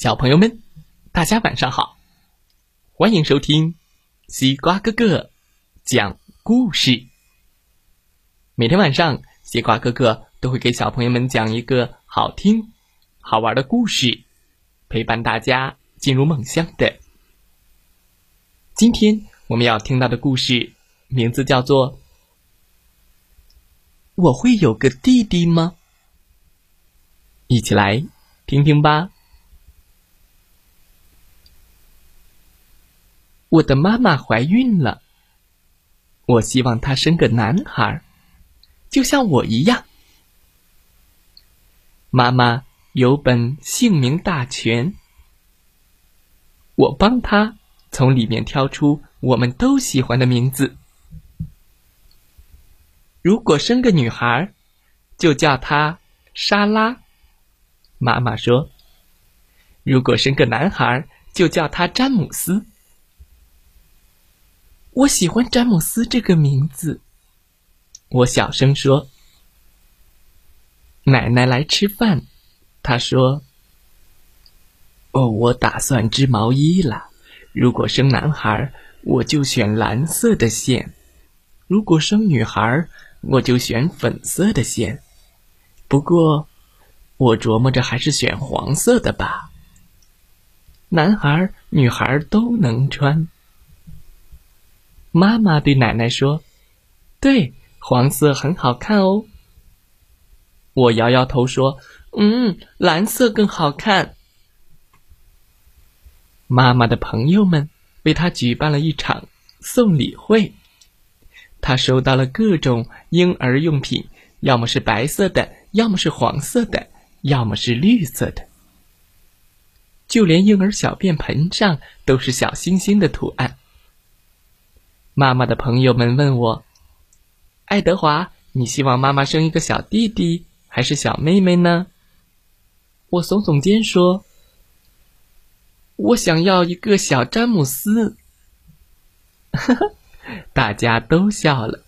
小朋友们，大家晚上好，欢迎收听西瓜哥哥讲故事。每天晚上，西瓜哥哥都会给小朋友们讲一个好听、好玩的故事，陪伴大家进入梦乡的。今天我们要听到的故事名字叫做《我会有个弟弟吗》。一起来听听吧。我的妈妈怀孕了，我希望她生个男孩，就像我一样。妈妈有本姓名大全，我帮她从里面挑出我们都喜欢的名字。如果生个女孩，就叫她莎拉。妈妈说：“如果生个男孩，就叫他詹姆斯。”我喜欢詹姆斯这个名字。我小声说：“奶奶来吃饭。”她说：“哦，我打算织毛衣了。如果生男孩，我就选蓝色的线；如果生女孩，我就选粉色的线。不过……”我琢磨着，还是选黄色的吧。男孩、女孩都能穿。妈妈对奶奶说：“对，黄色很好看哦。”我摇摇头说：“嗯，蓝色更好看。”妈妈的朋友们为她举办了一场送礼会，她收到了各种婴儿用品，要么是白色的，要么是黄色的。要么是绿色的，就连婴儿小便盆上都是小星星的图案。妈妈的朋友们问我：“爱德华，你希望妈妈生一个小弟弟还是小妹妹呢？”我耸耸肩说：“我想要一个小詹姆斯。”哈哈，大家都笑了。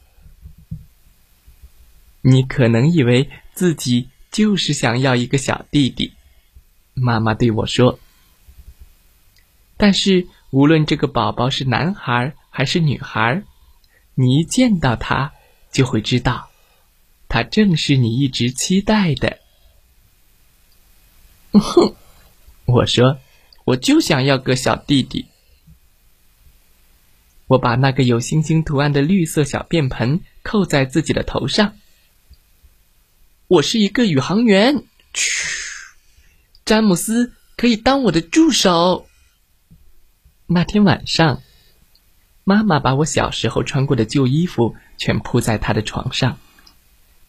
你可能以为自己。就是想要一个小弟弟，妈妈对我说。但是无论这个宝宝是男孩还是女孩，你一见到他就会知道，他正是你一直期待的。哼，我说，我就想要个小弟弟。我把那个有星星图案的绿色小便盆扣在自己的头上。我是一个宇航员，嘘，詹姆斯可以当我的助手。那天晚上，妈妈把我小时候穿过的旧衣服全铺在她的床上，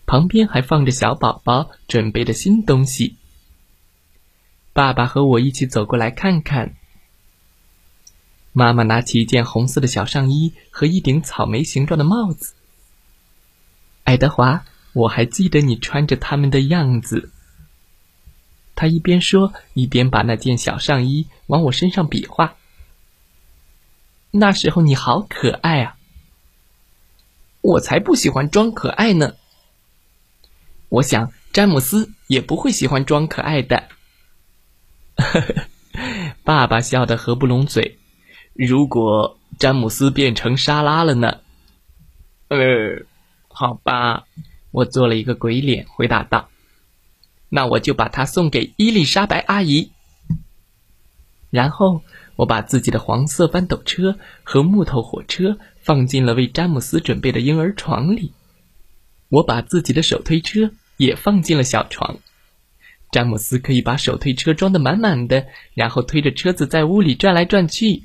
旁边还放着小宝宝准备的新东西。爸爸和我一起走过来看看。妈妈拿起一件红色的小上衣和一顶草莓形状的帽子。爱德华。我还记得你穿着他们的样子。他一边说，一边把那件小上衣往我身上比划。那时候你好可爱啊！我才不喜欢装可爱呢。我想詹姆斯也不会喜欢装可爱的。爸爸笑得合不拢嘴。如果詹姆斯变成沙拉了呢？呃，好吧。我做了一个鬼脸，回答道：“那我就把它送给伊丽莎白阿姨。”然后我把自己的黄色翻斗车和木头火车放进了为詹姆斯准备的婴儿床里。我把自己的手推车也放进了小床，詹姆斯可以把手推车装得满满的，然后推着车子在屋里转来转去。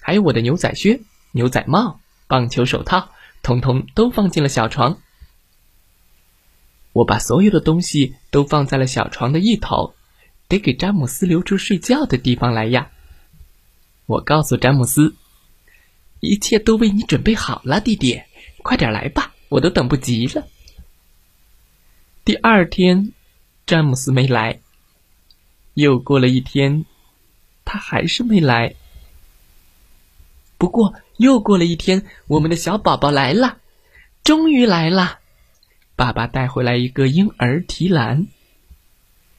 还有我的牛仔靴、牛仔帽、棒球手套，统统都放进了小床。我把所有的东西都放在了小床的一头，得给詹姆斯留出睡觉的地方来呀。我告诉詹姆斯：“一切都为你准备好了，弟弟，快点来吧，我都等不及了。”第二天，詹姆斯没来。又过了一天，他还是没来。不过又过了一天，我们的小宝宝来了，终于来了。爸爸带回来一个婴儿提篮。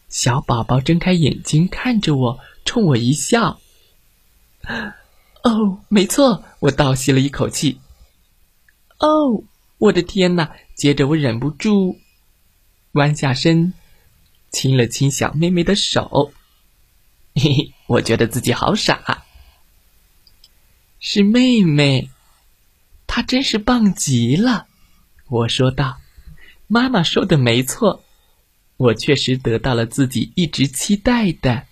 小宝宝睁开眼睛看着我，冲我一笑。哦，没错，我倒吸了一口气。哦，我的天哪！接着我忍不住弯下身，亲了亲小妹妹的手。嘿嘿，我觉得自己好傻。是妹妹，她真是棒极了。我说道：“妈妈说的没错，我确实得到了自己一直期待的，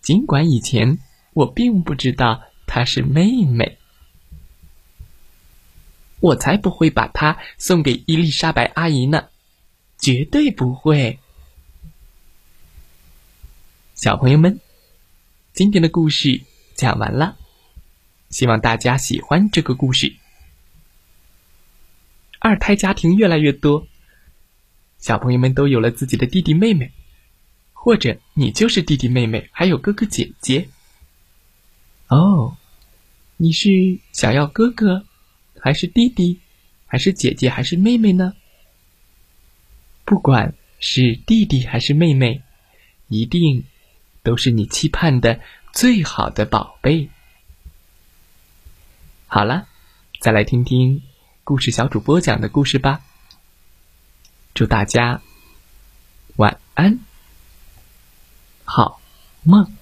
尽管以前我并不知道她是妹妹。我才不会把她送给伊丽莎白阿姨呢，绝对不会。”小朋友们，今天的故事讲完了，希望大家喜欢这个故事。二胎家庭越来越多，小朋友们都有了自己的弟弟妹妹，或者你就是弟弟妹妹，还有哥哥姐姐。哦，你是想要哥哥，还是弟弟，还是姐姐，还是妹妹呢？不管是弟弟还是妹妹，一定都是你期盼的最好的宝贝。好了，再来听听。故事小主播讲的故事吧，祝大家晚安，好梦。